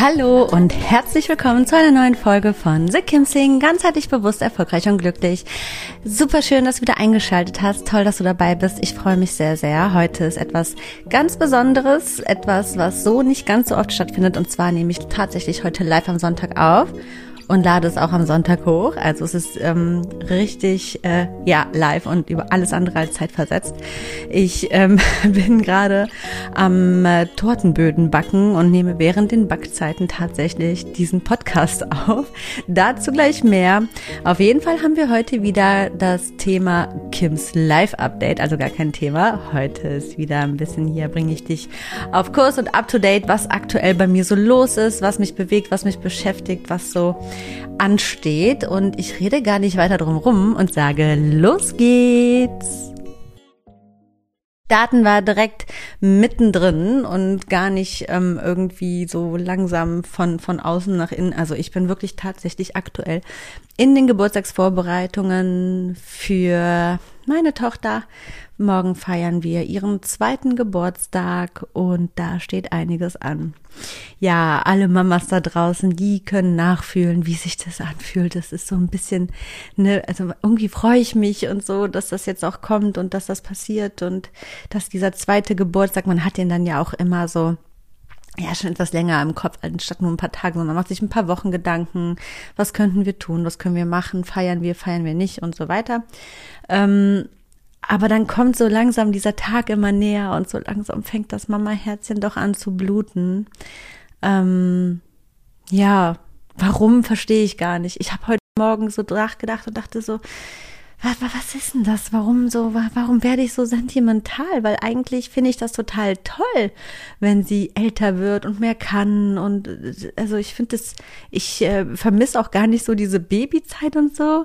Hallo und herzlich willkommen zu einer neuen Folge von The Kim Sing, ganzheitlich bewusst, erfolgreich und glücklich. Super schön, dass du wieder eingeschaltet hast. Toll, dass du dabei bist. Ich freue mich sehr, sehr. Heute ist etwas ganz Besonderes, etwas, was so nicht ganz so oft stattfindet. Und zwar nehme ich tatsächlich heute live am Sonntag auf und lade es auch am Sonntag hoch. Also es ist ähm, richtig äh, ja live und über alles andere als Zeit versetzt. Ich ähm, bin gerade am äh, Tortenböden backen und nehme während den Backzeiten tatsächlich diesen Podcast auf. Dazu gleich mehr. Auf jeden Fall haben wir heute wieder das Thema Kims Live Update, also gar kein Thema. Heute ist wieder ein bisschen hier bringe ich dich auf Kurs und up to date, was aktuell bei mir so los ist, was mich bewegt, was mich beschäftigt, was so ansteht. Und ich rede gar nicht weiter drum rum und sage, los geht's! Daten war direkt mittendrin und gar nicht ähm, irgendwie so langsam von, von außen nach innen. Also ich bin wirklich tatsächlich aktuell in den Geburtstagsvorbereitungen für meine Tochter Morgen feiern wir ihren zweiten Geburtstag und da steht einiges an. Ja, alle Mamas da draußen, die können nachfühlen, wie sich das anfühlt. Das ist so ein bisschen, ne, also irgendwie freue ich mich und so, dass das jetzt auch kommt und dass das passiert und dass dieser zweite Geburtstag, man hat den dann ja auch immer so ja, schon etwas länger im Kopf, anstatt nur ein paar Tage, sondern macht sich ein paar Wochen Gedanken, was könnten wir tun, was können wir machen, feiern wir, feiern wir nicht und so weiter. Ähm, aber dann kommt so langsam dieser Tag immer näher und so langsam fängt das Mama-Herzchen doch an zu bluten. Ähm, ja, warum verstehe ich gar nicht. Ich habe heute Morgen so nachgedacht und dachte so, was, ist denn das? Warum so, warum werde ich so sentimental? Weil eigentlich finde ich das total toll, wenn sie älter wird und mehr kann. Und also ich finde es, ich äh, vermisse auch gar nicht so diese Babyzeit und so.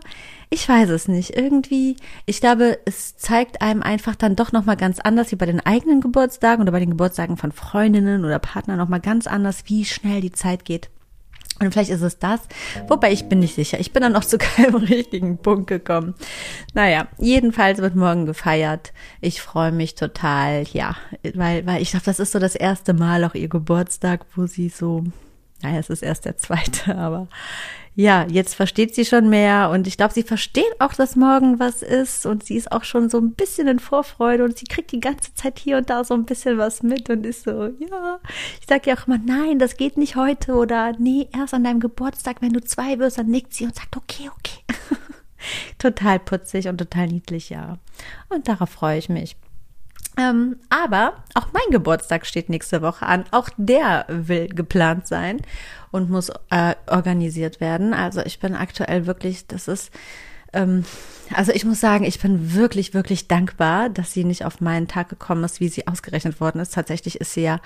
Ich weiß es nicht. Irgendwie, ich glaube, es zeigt einem einfach dann doch nochmal ganz anders wie bei den eigenen Geburtstagen oder bei den Geburtstagen von Freundinnen oder Partnern nochmal ganz anders, wie schnell die Zeit geht. Und vielleicht ist es das, wobei ich bin nicht sicher. Ich bin dann noch zu keinem richtigen Punkt gekommen. Naja, jedenfalls wird morgen gefeiert. Ich freue mich total, ja, weil, weil ich glaube, das ist so das erste Mal auch ihr Geburtstag, wo sie so, naja, es ist erst der zweite, aber ja, jetzt versteht sie schon mehr und ich glaube, sie versteht auch, dass morgen was ist und sie ist auch schon so ein bisschen in Vorfreude und sie kriegt die ganze Zeit hier und da so ein bisschen was mit und ist so, ja. Ich sage ja auch immer, nein, das geht nicht heute oder nee, erst an deinem Geburtstag, wenn du zwei wirst, dann nickt sie und sagt, okay, okay. total putzig und total niedlich, ja. Und darauf freue ich mich. Ähm, aber auch mein Geburtstag steht nächste Woche an. Auch der will geplant sein und muss äh, organisiert werden. Also ich bin aktuell wirklich, das ist, ähm, also ich muss sagen, ich bin wirklich, wirklich dankbar, dass sie nicht auf meinen Tag gekommen ist, wie sie ausgerechnet worden ist. Tatsächlich ist sie ja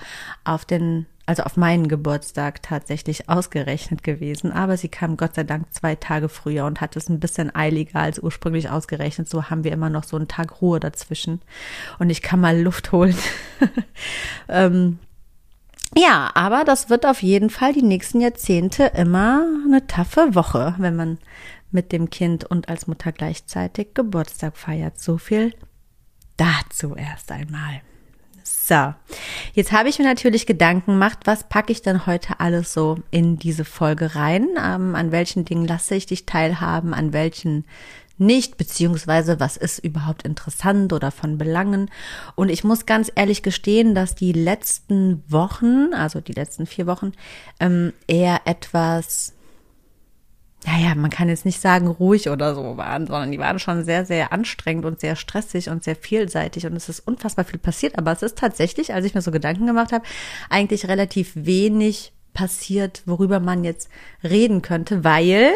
auf den, also auf meinen Geburtstag tatsächlich ausgerechnet gewesen. Aber sie kam Gott sei Dank zwei Tage früher und hat es ein bisschen eiliger als ursprünglich ausgerechnet. So haben wir immer noch so einen Tag Ruhe dazwischen. Und ich kann mal Luft holen. ähm, ja, aber das wird auf jeden Fall die nächsten Jahrzehnte immer eine taffe Woche, wenn man mit dem Kind und als Mutter gleichzeitig Geburtstag feiert. So viel dazu erst einmal. So, jetzt habe ich mir natürlich Gedanken gemacht, was packe ich denn heute alles so in diese Folge rein? Ähm, an welchen Dingen lasse ich dich teilhaben, an welchen nicht, beziehungsweise was ist überhaupt interessant oder von Belangen. Und ich muss ganz ehrlich gestehen, dass die letzten Wochen, also die letzten vier Wochen, ähm, eher etwas, naja, man kann jetzt nicht sagen ruhig oder so waren, sondern die waren schon sehr, sehr anstrengend und sehr stressig und sehr vielseitig und es ist unfassbar viel passiert. Aber es ist tatsächlich, als ich mir so Gedanken gemacht habe, eigentlich relativ wenig passiert, worüber man jetzt reden könnte, weil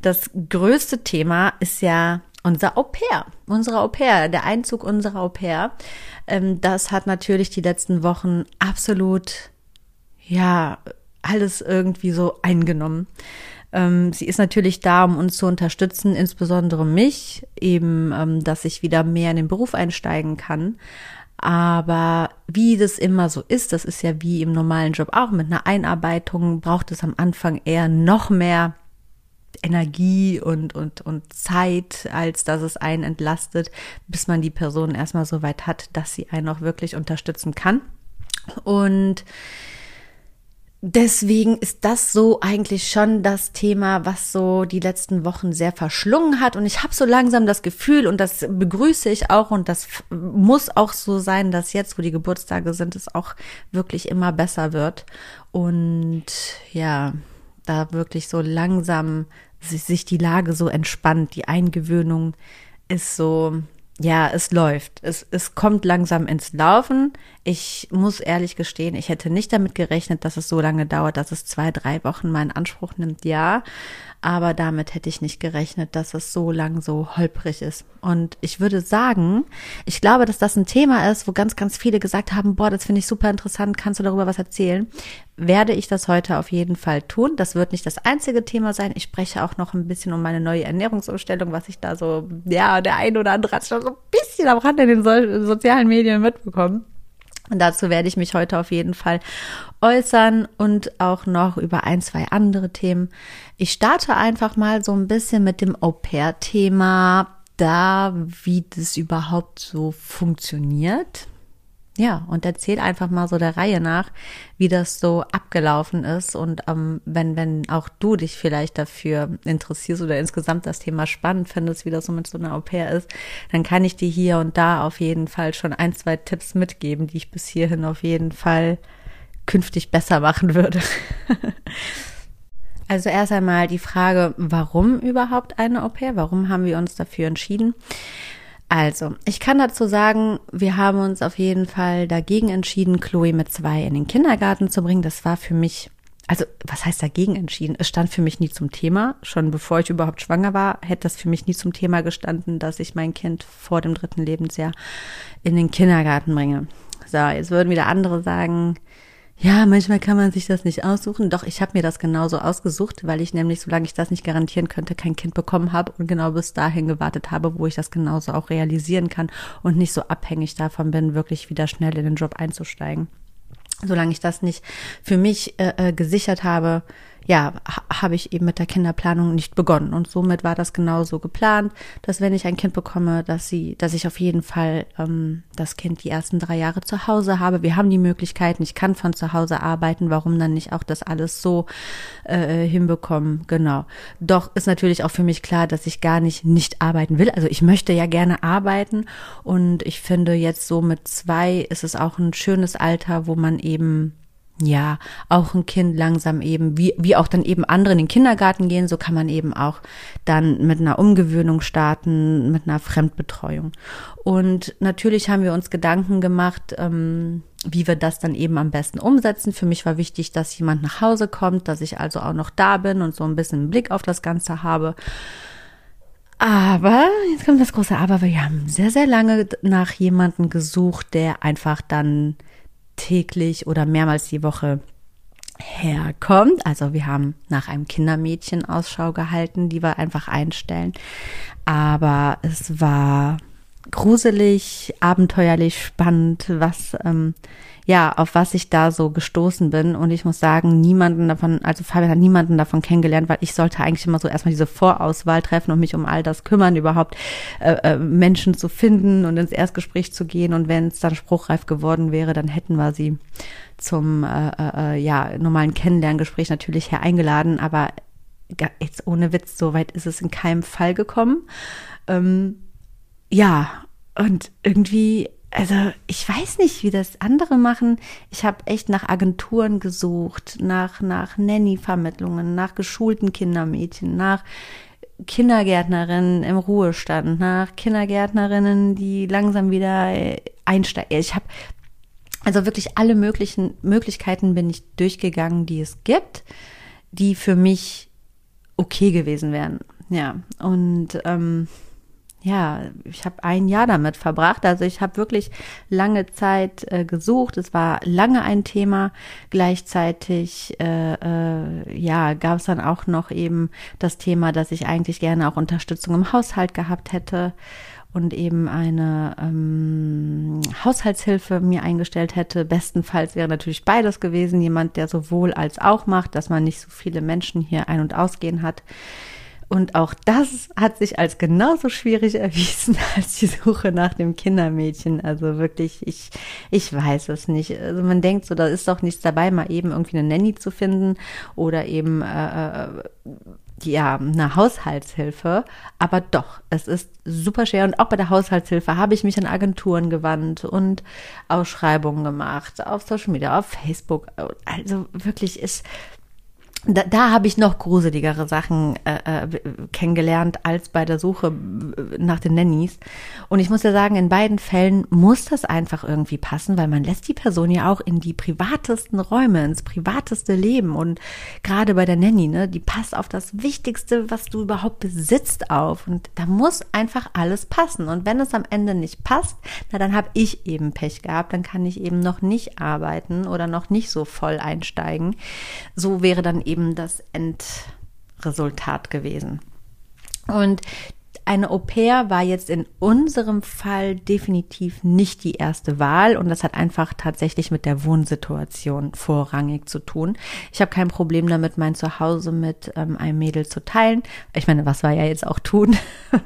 das größte Thema ist ja unser Au pair, unsere Au pair, der Einzug unserer Au pair. Ähm, das hat natürlich die letzten Wochen absolut, ja, alles irgendwie so eingenommen. Ähm, sie ist natürlich da, um uns zu unterstützen, insbesondere mich, eben, ähm, dass ich wieder mehr in den Beruf einsteigen kann. Aber wie das immer so ist, das ist ja wie im normalen Job auch, mit einer Einarbeitung braucht es am Anfang eher noch mehr Energie und, und, und Zeit, als dass es einen entlastet, bis man die Person erstmal so weit hat, dass sie einen auch wirklich unterstützen kann. Und deswegen ist das so eigentlich schon das Thema, was so die letzten Wochen sehr verschlungen hat. Und ich habe so langsam das Gefühl, und das begrüße ich auch, und das muss auch so sein, dass jetzt, wo die Geburtstage sind, es auch wirklich immer besser wird. Und ja, da wirklich so langsam sich die Lage so entspannt, die Eingewöhnung ist so ja, es läuft. Es, es kommt langsam ins Laufen. Ich muss ehrlich gestehen, ich hätte nicht damit gerechnet, dass es so lange dauert, dass es zwei, drei Wochen in Anspruch nimmt. Ja, aber damit hätte ich nicht gerechnet, dass es so lang so holprig ist. Und ich würde sagen, ich glaube, dass das ein Thema ist, wo ganz, ganz viele gesagt haben, boah, das finde ich super interessant, kannst du darüber was erzählen? Werde ich das heute auf jeden Fall tun. Das wird nicht das einzige Thema sein. Ich spreche auch noch ein bisschen um meine neue Ernährungsumstellung, was ich da so, ja, der ein oder andere hat schon so ein bisschen am Rand in den so sozialen Medien mitbekommen. Und dazu werde ich mich heute auf jeden Fall äußern und auch noch über ein, zwei andere Themen. Ich starte einfach mal so ein bisschen mit dem Au-pair-Thema da, wie das überhaupt so funktioniert. Ja, und erzähl einfach mal so der Reihe nach, wie das so abgelaufen ist. Und ähm, wenn, wenn auch du dich vielleicht dafür interessierst oder insgesamt das Thema spannend findest, wie das so mit so einer Au pair ist, dann kann ich dir hier und da auf jeden Fall schon ein, zwei Tipps mitgeben, die ich bis hierhin auf jeden Fall künftig besser machen würde. also erst einmal die Frage, warum überhaupt eine Au pair? Warum haben wir uns dafür entschieden? Also, ich kann dazu sagen, wir haben uns auf jeden Fall dagegen entschieden, Chloe mit zwei in den Kindergarten zu bringen. Das war für mich, also was heißt dagegen entschieden? Es stand für mich nie zum Thema. Schon bevor ich überhaupt schwanger war, hätte das für mich nie zum Thema gestanden, dass ich mein Kind vor dem dritten Lebensjahr in den Kindergarten bringe. So, jetzt würden wieder andere sagen, ja, manchmal kann man sich das nicht aussuchen. Doch, ich habe mir das genauso ausgesucht, weil ich nämlich, solange ich das nicht garantieren könnte, kein Kind bekommen habe und genau bis dahin gewartet habe, wo ich das genauso auch realisieren kann und nicht so abhängig davon bin, wirklich wieder schnell in den Job einzusteigen. Solange ich das nicht für mich äh, äh gesichert habe, ja, habe ich eben mit der Kinderplanung nicht begonnen. Und somit war das genauso geplant, dass wenn ich ein Kind bekomme, dass sie, dass ich auf jeden Fall ähm, das Kind die ersten drei Jahre zu Hause habe. Wir haben die Möglichkeiten, ich kann von zu Hause arbeiten, warum dann nicht auch das alles so äh, hinbekommen? Genau. Doch ist natürlich auch für mich klar, dass ich gar nicht nicht arbeiten will. Also ich möchte ja gerne arbeiten und ich finde jetzt so mit zwei ist es auch ein schönes Alter, wo man eben ja, auch ein Kind langsam eben, wie, wie auch dann eben andere in den Kindergarten gehen, so kann man eben auch dann mit einer Umgewöhnung starten, mit einer Fremdbetreuung. Und natürlich haben wir uns Gedanken gemacht, ähm, wie wir das dann eben am besten umsetzen. Für mich war wichtig, dass jemand nach Hause kommt, dass ich also auch noch da bin und so ein bisschen einen Blick auf das Ganze habe. Aber, jetzt kommt das große Aber, wir haben sehr, sehr lange nach jemanden gesucht, der einfach dann täglich oder mehrmals die Woche herkommt. Also wir haben nach einem Kindermädchen Ausschau gehalten, die wir einfach einstellen. Aber es war gruselig, abenteuerlich, spannend, was ähm, ja, auf was ich da so gestoßen bin. Und ich muss sagen, niemanden davon, also Fabian hat niemanden davon kennengelernt, weil ich sollte eigentlich immer so erstmal diese Vorauswahl treffen und mich um all das kümmern, überhaupt äh, äh, Menschen zu finden und ins Erstgespräch zu gehen. Und wenn es dann spruchreif geworden wäre, dann hätten wir sie zum äh, äh, äh ja, normalen Kennenlerngespräch natürlich her eingeladen. Aber jetzt ohne Witz, so weit ist es in keinem Fall gekommen. Ähm, ja, und irgendwie, also ich weiß nicht, wie das andere machen. Ich habe echt nach Agenturen gesucht, nach, nach Nanny-Vermittlungen, nach geschulten Kindermädchen, nach Kindergärtnerinnen im Ruhestand, nach Kindergärtnerinnen, die langsam wieder einsteigen. Ich habe also wirklich alle möglichen Möglichkeiten bin ich durchgegangen, die es gibt, die für mich okay gewesen wären. Ja, und ähm, ja, ich habe ein Jahr damit verbracht. Also ich habe wirklich lange Zeit äh, gesucht. Es war lange ein Thema. Gleichzeitig, äh, äh, ja, gab es dann auch noch eben das Thema, dass ich eigentlich gerne auch Unterstützung im Haushalt gehabt hätte und eben eine ähm, Haushaltshilfe mir eingestellt hätte. Bestenfalls wäre natürlich beides gewesen. Jemand, der sowohl als auch macht, dass man nicht so viele Menschen hier ein- und ausgehen hat. Und auch das hat sich als genauso schwierig erwiesen als die Suche nach dem Kindermädchen. Also wirklich, ich, ich weiß es nicht. Also man denkt so, da ist doch nichts dabei, mal eben irgendwie eine Nanny zu finden oder eben äh, äh ja, eine Haushaltshilfe. Aber doch, es ist super schwer. Und auch bei der Haushaltshilfe habe ich mich an Agenturen gewandt und Ausschreibungen gemacht, auf Social Media, auf Facebook. Also wirklich ist da, da habe ich noch gruseligere Sachen äh, äh, kennengelernt als bei der Suche nach den Nannies. Und ich muss ja sagen, in beiden Fällen muss das einfach irgendwie passen, weil man lässt die Person ja auch in die privatesten Räume, ins privateste Leben. Und gerade bei der Nanny, ne, die passt auf das Wichtigste, was du überhaupt besitzt, auf. Und da muss einfach alles passen. Und wenn es am Ende nicht passt, na dann habe ich eben Pech gehabt. Dann kann ich eben noch nicht arbeiten oder noch nicht so voll einsteigen. So wäre dann eben das Endresultat gewesen. Und eine Au pair war jetzt in unserem Fall definitiv nicht die erste Wahl und das hat einfach tatsächlich mit der Wohnsituation vorrangig zu tun. Ich habe kein Problem damit, mein Zuhause mit ähm, einem Mädel zu teilen. Ich meine, was wir ja jetzt auch tun,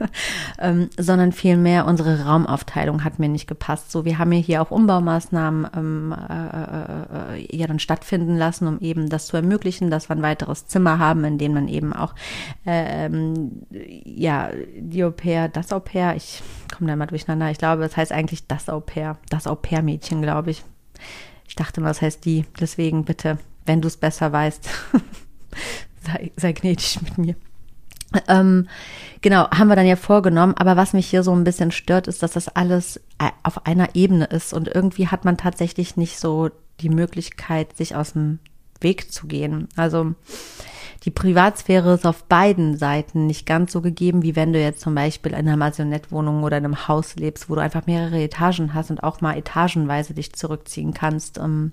ähm, sondern vielmehr unsere Raumaufteilung hat mir nicht gepasst. So, wir haben ja hier auch Umbaumaßnahmen ähm, äh, äh, äh, ja dann stattfinden lassen, um eben das zu ermöglichen, dass wir ein weiteres Zimmer haben, in dem man eben auch äh, ja die Au pair, das Au pair, ich komme da mal durcheinander. Ich glaube, das heißt eigentlich das Au pair, das Au pair Mädchen, glaube ich. Ich dachte mal, das heißt die. Deswegen bitte, wenn du es besser weißt, sei, sei gnädig mit mir. Ähm, genau, haben wir dann ja vorgenommen. Aber was mich hier so ein bisschen stört, ist, dass das alles äh, auf einer Ebene ist und irgendwie hat man tatsächlich nicht so die Möglichkeit, sich aus dem Weg zu gehen. Also die Privatsphäre ist auf beiden Seiten nicht ganz so gegeben, wie wenn du jetzt zum Beispiel in einer Masionettwohnung oder in einem Haus lebst, wo du einfach mehrere Etagen hast und auch mal etagenweise dich zurückziehen kannst. Ähm,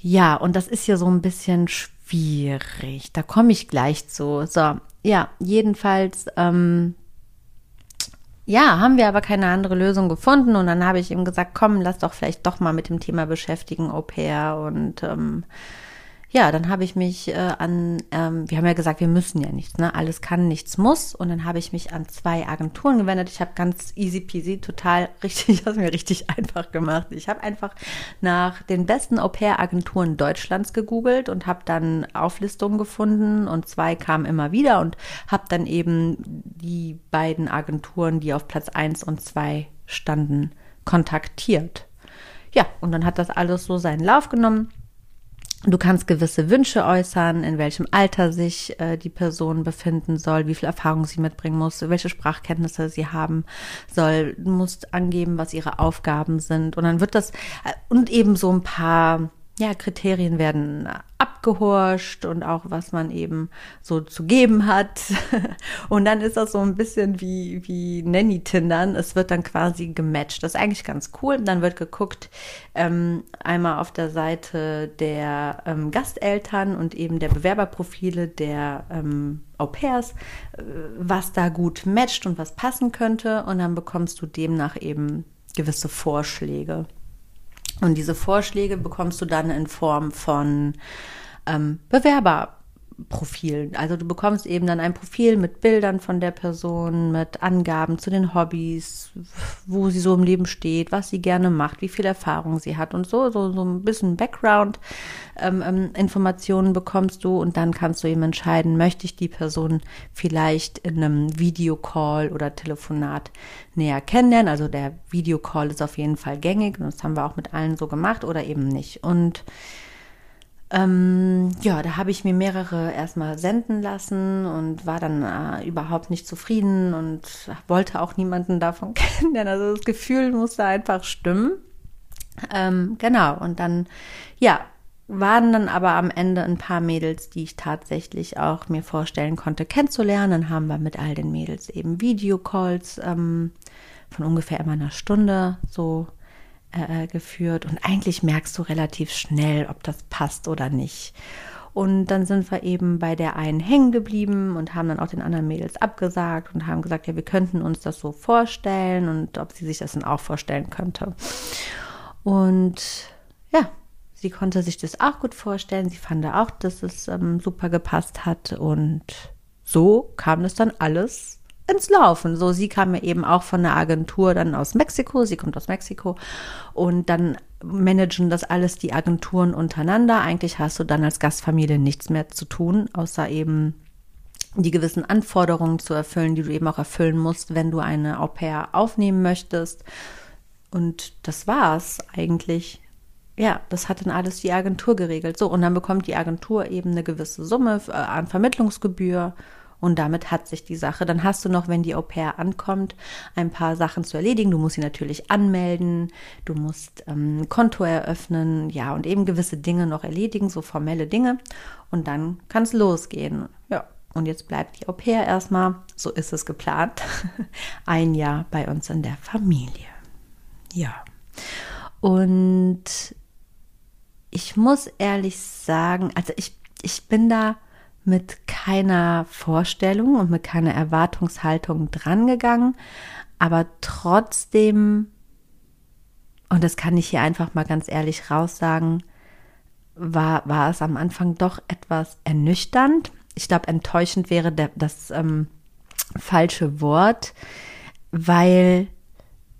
ja, und das ist hier so ein bisschen schwierig. Da komme ich gleich zu. So, ja, jedenfalls, ähm, ja, haben wir aber keine andere Lösung gefunden und dann habe ich ihm gesagt, komm, lass doch vielleicht doch mal mit dem Thema beschäftigen, Au pair und ähm, ja, dann habe ich mich äh, an, ähm, wir haben ja gesagt, wir müssen ja nichts, ne? Alles kann, nichts muss. Und dann habe ich mich an zwei Agenturen gewendet. Ich habe ganz easy peasy, total richtig, das mir richtig einfach gemacht. Ich habe einfach nach den besten Au-pair-Agenturen Deutschlands gegoogelt und habe dann Auflistungen gefunden und zwei kamen immer wieder und habe dann eben die beiden Agenturen, die auf Platz eins und zwei standen, kontaktiert. Ja, und dann hat das alles so seinen Lauf genommen. Du kannst gewisse Wünsche äußern, in welchem Alter sich äh, die Person befinden soll, wie viel Erfahrung sie mitbringen muss, welche Sprachkenntnisse sie haben soll. Du musst angeben, was ihre Aufgaben sind. Und dann wird das, äh, und eben so ein paar ja, Kriterien werden abgehorscht und auch was man eben so zu geben hat. Und dann ist das so ein bisschen wie, wie Nanny-Tindern. Es wird dann quasi gematcht. Das ist eigentlich ganz cool. Dann wird geguckt, ähm, einmal auf der Seite der ähm, Gasteltern und eben der Bewerberprofile der ähm, Au pairs, äh, was da gut matcht und was passen könnte. Und dann bekommst du demnach eben gewisse Vorschläge. Und diese Vorschläge bekommst du dann in Form von ähm, Bewerber. Profil. Also du bekommst eben dann ein Profil mit Bildern von der Person, mit Angaben zu den Hobbys, wo sie so im Leben steht, was sie gerne macht, wie viel Erfahrung sie hat und so, so, so ein bisschen Background ähm, ähm, bekommst du und dann kannst du eben entscheiden, möchte ich die Person vielleicht in einem Videocall oder Telefonat näher kennenlernen. Also der Videocall ist auf jeden Fall gängig und das haben wir auch mit allen so gemacht oder eben nicht. Und ähm, ja, da habe ich mir mehrere erstmal senden lassen und war dann äh, überhaupt nicht zufrieden und wollte auch niemanden davon kennenlernen. Also das Gefühl musste einfach stimmen. Ähm, genau, und dann, ja, waren dann aber am Ende ein paar Mädels, die ich tatsächlich auch mir vorstellen konnte kennenzulernen. Haben wir mit all den Mädels eben Videocalls ähm, von ungefähr immer einer Stunde so äh, geführt und eigentlich merkst du relativ schnell, ob das passt oder nicht. Und dann sind wir eben bei der einen hängen geblieben und haben dann auch den anderen Mädels abgesagt und haben gesagt, ja, wir könnten uns das so vorstellen und ob sie sich das dann auch vorstellen könnte. Und ja, sie konnte sich das auch gut vorstellen. Sie fand auch, dass es ähm, super gepasst hat. Und so kam das dann alles ins Laufen. So, sie kam ja eben auch von der Agentur dann aus Mexiko. Sie kommt aus Mexiko und dann managen das alles die Agenturen untereinander. Eigentlich hast du dann als Gastfamilie nichts mehr zu tun, außer eben die gewissen Anforderungen zu erfüllen, die du eben auch erfüllen musst, wenn du eine Au pair aufnehmen möchtest. Und das war's eigentlich. Ja, das hat dann alles die Agentur geregelt. So, und dann bekommt die Agentur eben eine gewisse Summe äh, an Vermittlungsgebühr und damit hat sich die Sache. Dann hast du noch, wenn die Au pair ankommt, ein paar Sachen zu erledigen. Du musst sie natürlich anmelden, du musst ähm, Konto eröffnen, ja, und eben gewisse Dinge noch erledigen, so formelle Dinge. Und dann kann es losgehen. Ja, und jetzt bleibt die Au pair erstmal, so ist es geplant, ein Jahr bei uns in der Familie. Ja. Und ich muss ehrlich sagen, also ich, ich bin da mit keiner Vorstellung und mit keiner Erwartungshaltung drangegangen, aber trotzdem, und das kann ich hier einfach mal ganz ehrlich raussagen, war, war es am Anfang doch etwas ernüchternd. Ich glaube, enttäuschend wäre das ähm, falsche Wort, weil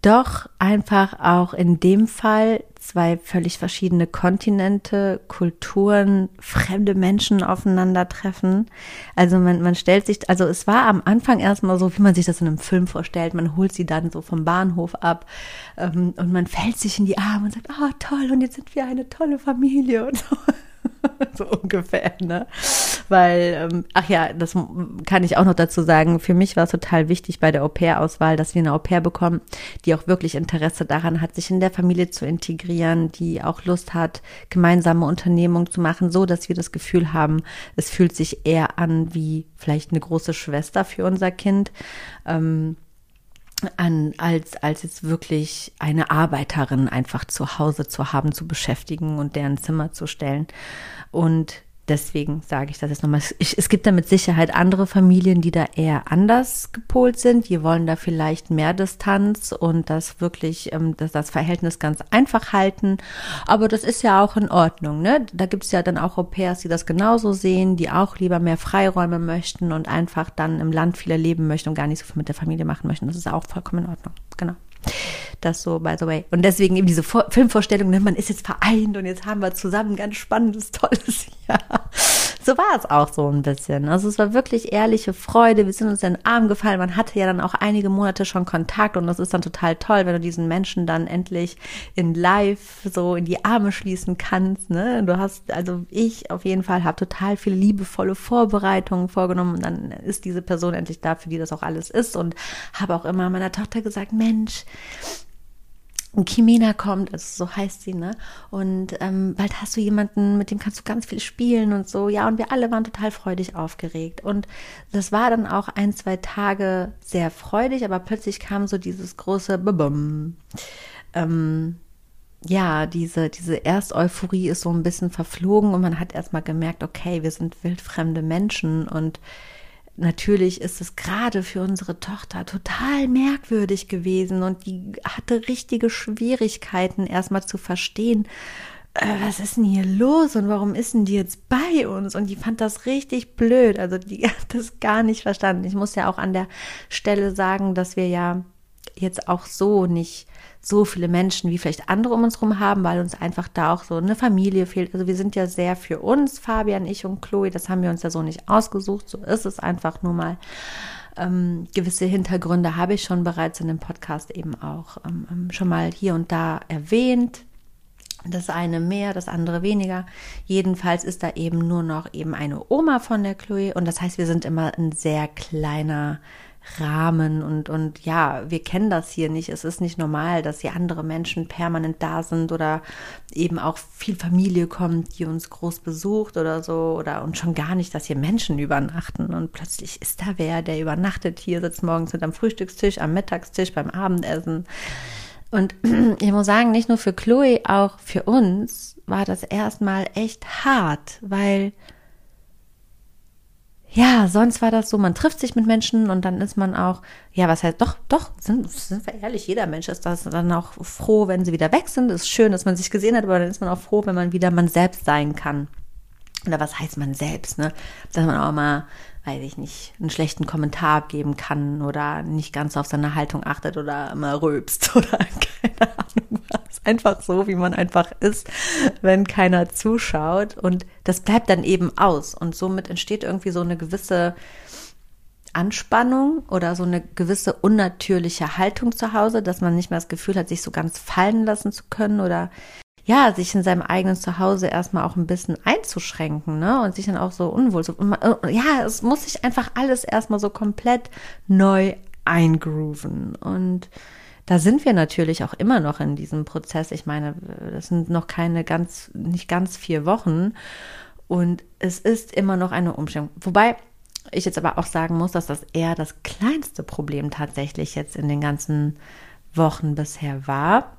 doch einfach auch in dem Fall zwei völlig verschiedene Kontinente, Kulturen, fremde Menschen aufeinandertreffen. Also man, man stellt sich, also es war am Anfang erstmal so, wie man sich das in einem Film vorstellt. Man holt sie dann so vom Bahnhof ab ähm, und man fällt sich in die Arme und sagt, oh, toll, und jetzt sind wir eine tolle Familie und so. so ungefähr, ne? Weil, ähm, ach ja, das kann ich auch noch dazu sagen. Für mich war es total wichtig bei der Au-pair-Auswahl, dass wir eine Au-pair bekommen, die auch wirklich Interesse daran hat, sich in der Familie zu integrieren, die auch Lust hat, gemeinsame Unternehmungen zu machen, so dass wir das Gefühl haben, es fühlt sich eher an wie vielleicht eine große Schwester für unser Kind. Ähm, an, als, als jetzt wirklich eine Arbeiterin einfach zu Hause zu haben, zu beschäftigen und deren Zimmer zu stellen. Und Deswegen sage ich das jetzt nochmal. Es gibt da mit Sicherheit andere Familien, die da eher anders gepolt sind. Die wollen da vielleicht mehr Distanz und das wirklich, ähm, das, das Verhältnis ganz einfach halten. Aber das ist ja auch in Ordnung. Ne? Da gibt es ja dann auch Au-pairs, die das genauso sehen, die auch lieber mehr Freiräume möchten und einfach dann im Land viel erleben möchten und gar nicht so viel mit der Familie machen möchten. Das ist auch vollkommen in Ordnung. Genau. Das so, by the way. Und deswegen eben diese Vor Filmvorstellung, ne, man ist jetzt vereint und jetzt haben wir zusammen ein ganz spannendes, tolles Jahr. So war es auch so ein bisschen. Also es war wirklich ehrliche Freude. Wir sind uns in den Arm gefallen. Man hatte ja dann auch einige Monate schon Kontakt und das ist dann total toll, wenn du diesen Menschen dann endlich in live so in die Arme schließen kannst. Ne? Du hast, also ich auf jeden Fall habe total viele liebevolle Vorbereitungen vorgenommen und dann ist diese Person endlich da, für die das auch alles ist und habe auch immer meiner Tochter gesagt, Mensch, und Kimena kommt, also so heißt sie, ne? Und ähm, bald hast du jemanden, mit dem kannst du ganz viel spielen und so. Ja, und wir alle waren total freudig aufgeregt. Und das war dann auch ein, zwei Tage sehr freudig, aber plötzlich kam so dieses große Babum. Ähm, ja, diese, diese Ersteuphorie ist so ein bisschen verflogen und man hat erstmal gemerkt, okay, wir sind wildfremde Menschen und natürlich ist es gerade für unsere Tochter total merkwürdig gewesen und die hatte richtige Schwierigkeiten erstmal zu verstehen, äh, was ist denn hier los und warum ist denn die jetzt bei uns? Und die fand das richtig blöd. Also die hat das gar nicht verstanden. Ich muss ja auch an der Stelle sagen, dass wir ja jetzt auch so nicht so viele Menschen wie vielleicht andere um uns herum haben, weil uns einfach da auch so eine Familie fehlt. Also wir sind ja sehr für uns, Fabian, ich und Chloe, das haben wir uns ja so nicht ausgesucht, so ist es einfach nur mal. Ähm, gewisse Hintergründe habe ich schon bereits in dem Podcast eben auch ähm, ähm schon mal hier und da erwähnt. Das eine mehr, das andere weniger. Jedenfalls ist da eben nur noch eben eine Oma von der Chloe und das heißt, wir sind immer ein sehr kleiner Rahmen und, und ja, wir kennen das hier nicht. Es ist nicht normal, dass hier andere Menschen permanent da sind oder eben auch viel Familie kommt, die uns groß besucht oder so oder und schon gar nicht, dass hier Menschen übernachten und plötzlich ist da wer, der übernachtet hier, sitzt morgens mit am Frühstückstisch, am Mittagstisch, beim Abendessen. Und ich muss sagen, nicht nur für Chloe, auch für uns war das erstmal echt hart, weil ja, sonst war das so, man trifft sich mit Menschen und dann ist man auch, ja, was heißt, doch, doch, sind, sind wir ehrlich, jeder Mensch ist das dann auch froh, wenn sie wieder weg sind. Ist schön, dass man sich gesehen hat, aber dann ist man auch froh, wenn man wieder man selbst sein kann. Oder was heißt man selbst, ne? Dass man auch mal weiß ich nicht, einen schlechten Kommentar geben kann oder nicht ganz auf seine Haltung achtet oder immer rülpst oder keine Ahnung was. Einfach so, wie man einfach ist, wenn keiner zuschaut. Und das bleibt dann eben aus. Und somit entsteht irgendwie so eine gewisse Anspannung oder so eine gewisse unnatürliche Haltung zu Hause, dass man nicht mehr das Gefühl hat, sich so ganz fallen lassen zu können oder ja, sich in seinem eigenen Zuhause erstmal auch ein bisschen einzuschränken, ne? Und sich dann auch so unwohl so, äh, ja, es muss sich einfach alles erstmal so komplett neu eingrooven. Und da sind wir natürlich auch immer noch in diesem Prozess. Ich meine, das sind noch keine ganz, nicht ganz vier Wochen. Und es ist immer noch eine Umstellung. Wobei ich jetzt aber auch sagen muss, dass das eher das kleinste Problem tatsächlich jetzt in den ganzen Wochen bisher war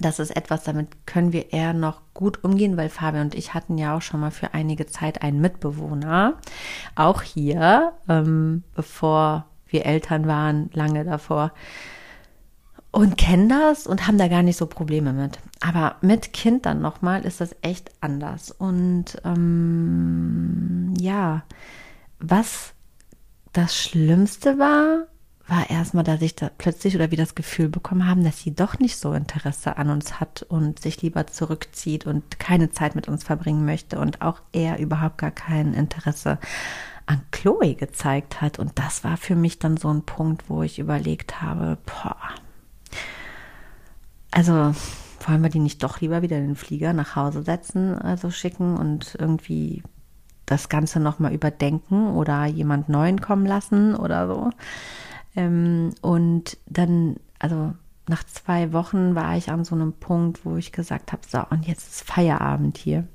das ist etwas, damit können wir eher noch gut umgehen, weil Fabian und ich hatten ja auch schon mal für einige Zeit einen Mitbewohner, auch hier, ähm, bevor wir Eltern waren, lange davor. Und kennen das und haben da gar nicht so Probleme mit. Aber mit Kind dann nochmal ist das echt anders. Und ähm, ja, was das Schlimmste war, war erstmal, dass ich da plötzlich oder wir das Gefühl bekommen haben, dass sie doch nicht so Interesse an uns hat und sich lieber zurückzieht und keine Zeit mit uns verbringen möchte und auch er überhaupt gar kein Interesse an Chloe gezeigt hat. Und das war für mich dann so ein Punkt, wo ich überlegt habe, boah, also wollen wir die nicht doch lieber wieder in den Flieger nach Hause setzen, also schicken und irgendwie das Ganze nochmal überdenken oder jemand Neuen kommen lassen oder so. Ähm, und dann, also nach zwei Wochen war ich an so einem Punkt, wo ich gesagt habe, so, und jetzt ist Feierabend hier.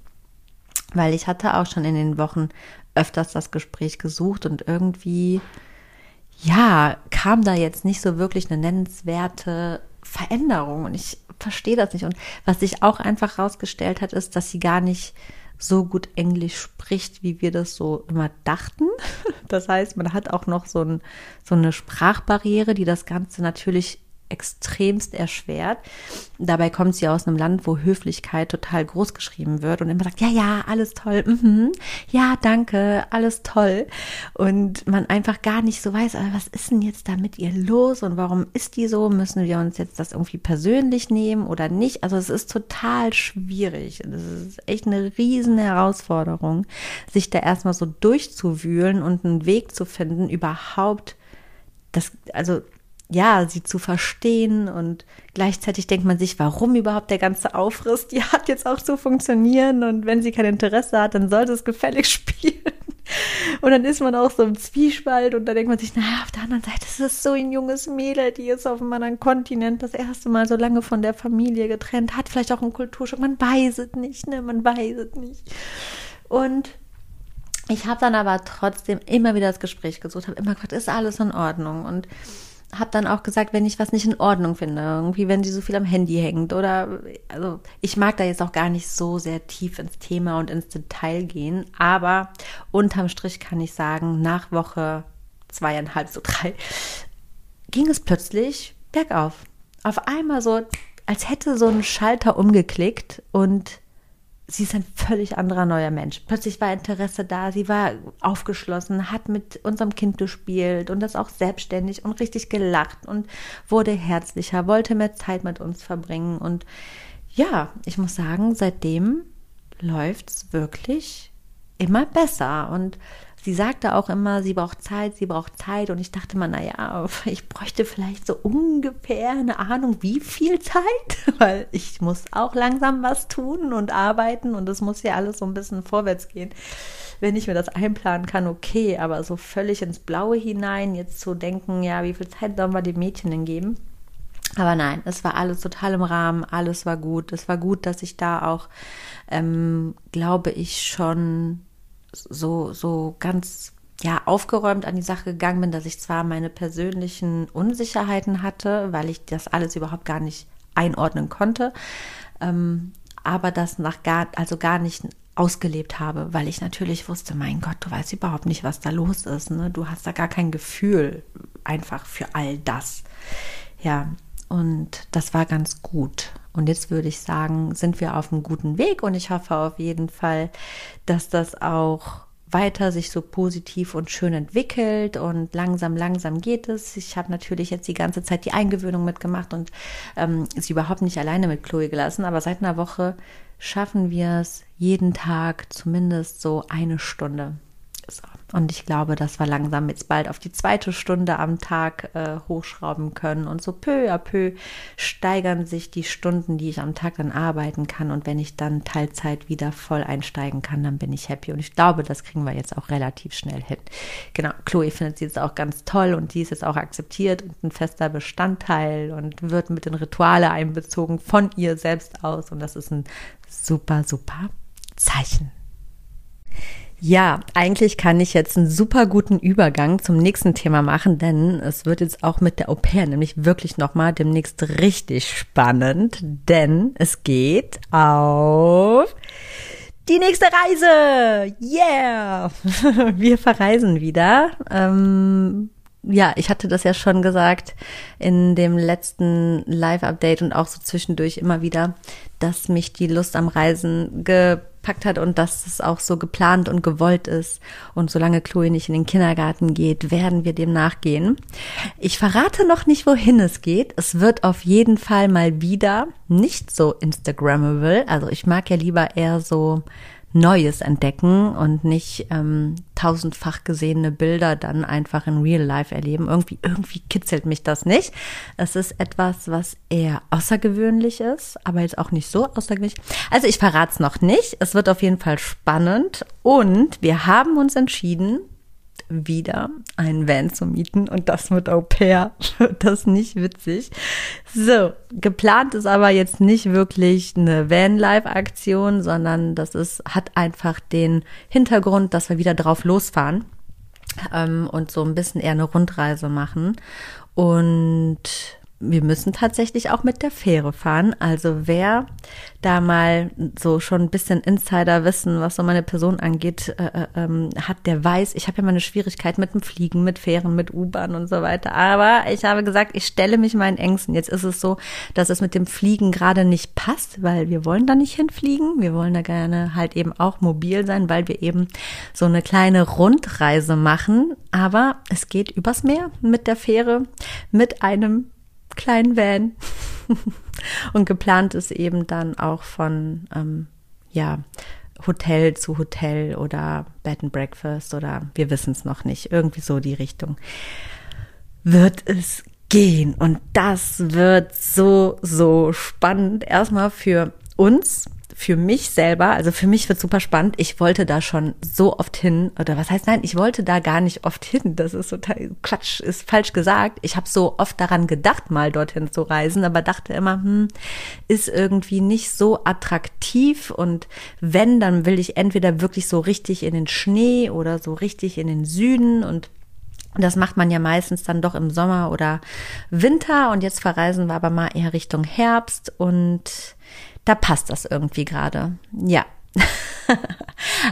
Weil ich hatte auch schon in den Wochen öfters das Gespräch gesucht und irgendwie, ja, kam da jetzt nicht so wirklich eine nennenswerte Veränderung und ich verstehe das nicht. Und was sich auch einfach rausgestellt hat, ist, dass sie gar nicht so gut Englisch spricht, wie wir das so immer dachten. Das heißt, man hat auch noch so, ein, so eine Sprachbarriere, die das Ganze natürlich extremst erschwert. Dabei kommt sie aus einem Land, wo Höflichkeit total groß geschrieben wird und immer sagt, ja, ja, alles toll, mhm, ja, danke, alles toll. Und man einfach gar nicht so weiß, aber was ist denn jetzt da mit ihr los und warum ist die so? Müssen wir uns jetzt das irgendwie persönlich nehmen oder nicht? Also es ist total schwierig. Das ist echt eine riesen Herausforderung, sich da erstmal so durchzuwühlen und einen Weg zu finden, überhaupt das, also ja, sie zu verstehen und gleichzeitig denkt man sich, warum überhaupt der ganze Aufriss? Die hat jetzt auch so funktionieren und wenn sie kein Interesse hat, dann sollte es gefällig spielen. Und dann ist man auch so im Zwiespalt und da denkt man sich, naja, auf der anderen Seite ist es so ein junges Mädel, die ist auf einem anderen Kontinent das erste Mal so lange von der Familie getrennt, hat vielleicht auch einen Kulturschock, man weiß es nicht, ne, man weiß es nicht. Und ich habe dann aber trotzdem immer wieder das Gespräch gesucht, habe immer gesagt, ist alles in Ordnung und habe dann auch gesagt, wenn ich was nicht in Ordnung finde, irgendwie wenn sie so viel am Handy hängt oder also ich mag da jetzt auch gar nicht so sehr tief ins Thema und ins Detail gehen, aber unterm Strich kann ich sagen, nach Woche zweieinhalb, so drei, ging es plötzlich bergauf. Auf einmal so, als hätte so ein Schalter umgeklickt und sie ist ein völlig anderer neuer Mensch. Plötzlich war Interesse da, sie war aufgeschlossen, hat mit unserem Kind gespielt und das auch selbstständig und richtig gelacht und wurde herzlicher, wollte mehr Zeit mit uns verbringen. Und ja, ich muss sagen, seitdem läuft es wirklich immer besser. Und sie sagte auch immer, sie braucht Zeit, sie braucht Zeit. Und ich dachte mal, naja, ich bräuchte vielleicht so ungefähr eine Ahnung, wie viel Zeit, weil ich muss auch langsam was tun und arbeiten und es muss ja alles so ein bisschen vorwärts gehen. Wenn ich mir das einplanen kann, okay, aber so völlig ins Blaue hinein, jetzt zu denken, ja, wie viel Zeit sollen wir den Mädchen denn geben? Aber nein, es war alles total im Rahmen, alles war gut. Es war gut, dass ich da auch, ähm, glaube ich, schon so, so ganz ja, aufgeräumt an die Sache gegangen bin, dass ich zwar meine persönlichen Unsicherheiten hatte, weil ich das alles überhaupt gar nicht einordnen konnte, ähm, aber das nach gar, also gar nicht ausgelebt habe, weil ich natürlich wusste, mein Gott, du weißt überhaupt nicht, was da los ist. Ne? Du hast da gar kein Gefühl einfach für all das. Ja, und das war ganz gut. Und jetzt würde ich sagen, sind wir auf einem guten Weg. Und ich hoffe auf jeden Fall, dass das auch weiter sich so positiv und schön entwickelt. Und langsam, langsam geht es. Ich habe natürlich jetzt die ganze Zeit die Eingewöhnung mitgemacht und ähm, sie überhaupt nicht alleine mit Chloe gelassen, aber seit einer Woche schaffen wir es jeden Tag zumindest so eine Stunde so. Und ich glaube, dass wir langsam jetzt bald auf die zweite Stunde am Tag äh, hochschrauben können. Und so peu à peu steigern sich die Stunden, die ich am Tag dann arbeiten kann. Und wenn ich dann Teilzeit wieder voll einsteigen kann, dann bin ich happy. Und ich glaube, das kriegen wir jetzt auch relativ schnell hin. Genau, Chloe findet sie jetzt auch ganz toll und die ist jetzt auch akzeptiert und ein fester Bestandteil und wird mit den Rituale einbezogen von ihr selbst aus. Und das ist ein super, super Zeichen. Ja, eigentlich kann ich jetzt einen super guten Übergang zum nächsten Thema machen, denn es wird jetzt auch mit der Au pair nämlich wirklich nochmal demnächst richtig spannend, denn es geht auf die nächste Reise. Yeah! Wir verreisen wieder. Ähm, ja, ich hatte das ja schon gesagt in dem letzten Live-Update und auch so zwischendurch immer wieder, dass mich die Lust am Reisen ge gepackt hat und dass es auch so geplant und gewollt ist. Und solange Chloe nicht in den Kindergarten geht, werden wir dem nachgehen. Ich verrate noch nicht, wohin es geht. Es wird auf jeden Fall mal wieder nicht so Instagrammable. Also ich mag ja lieber eher so Neues entdecken und nicht ähm, tausendfach gesehene Bilder dann einfach in Real Life erleben. Irgendwie, irgendwie kitzelt mich das nicht. Es ist etwas, was eher außergewöhnlich ist, aber jetzt auch nicht so außergewöhnlich. Also ich verrate es noch nicht. Es wird auf jeden Fall spannend und wir haben uns entschieden, wieder einen Van zu mieten und das mit Au pair. Das ist nicht witzig. So, geplant ist aber jetzt nicht wirklich eine Van-Live-Aktion, sondern das ist, hat einfach den Hintergrund, dass wir wieder drauf losfahren ähm, und so ein bisschen eher eine Rundreise machen. Und wir müssen tatsächlich auch mit der Fähre fahren. Also wer da mal so schon ein bisschen Insider-Wissen, was so meine Person angeht, äh, äh, ähm, hat, der weiß, ich habe ja mal eine Schwierigkeit mit dem Fliegen, mit Fähren, mit U-Bahn und so weiter. Aber ich habe gesagt, ich stelle mich meinen Ängsten. Jetzt ist es so, dass es mit dem Fliegen gerade nicht passt, weil wir wollen da nicht hinfliegen. Wir wollen da gerne halt eben auch mobil sein, weil wir eben so eine kleine Rundreise machen. Aber es geht übers Meer mit der Fähre, mit einem kleinen Van. und geplant ist eben dann auch von, ähm, ja, Hotel zu Hotel oder Bed and Breakfast oder wir wissen es noch nicht. Irgendwie so die Richtung wird es gehen. Und das wird so, so spannend. Erstmal für uns, für mich selber, also für mich wird super spannend. Ich wollte da schon so oft hin, oder was heißt nein, ich wollte da gar nicht oft hin. Das ist total Quatsch, ist falsch gesagt. Ich habe so oft daran gedacht, mal dorthin zu reisen, aber dachte immer, hm, ist irgendwie nicht so attraktiv. Und wenn, dann will ich entweder wirklich so richtig in den Schnee oder so richtig in den Süden und das macht man ja meistens dann doch im Sommer oder Winter und jetzt verreisen wir aber mal eher Richtung Herbst und da passt das irgendwie gerade. Ja.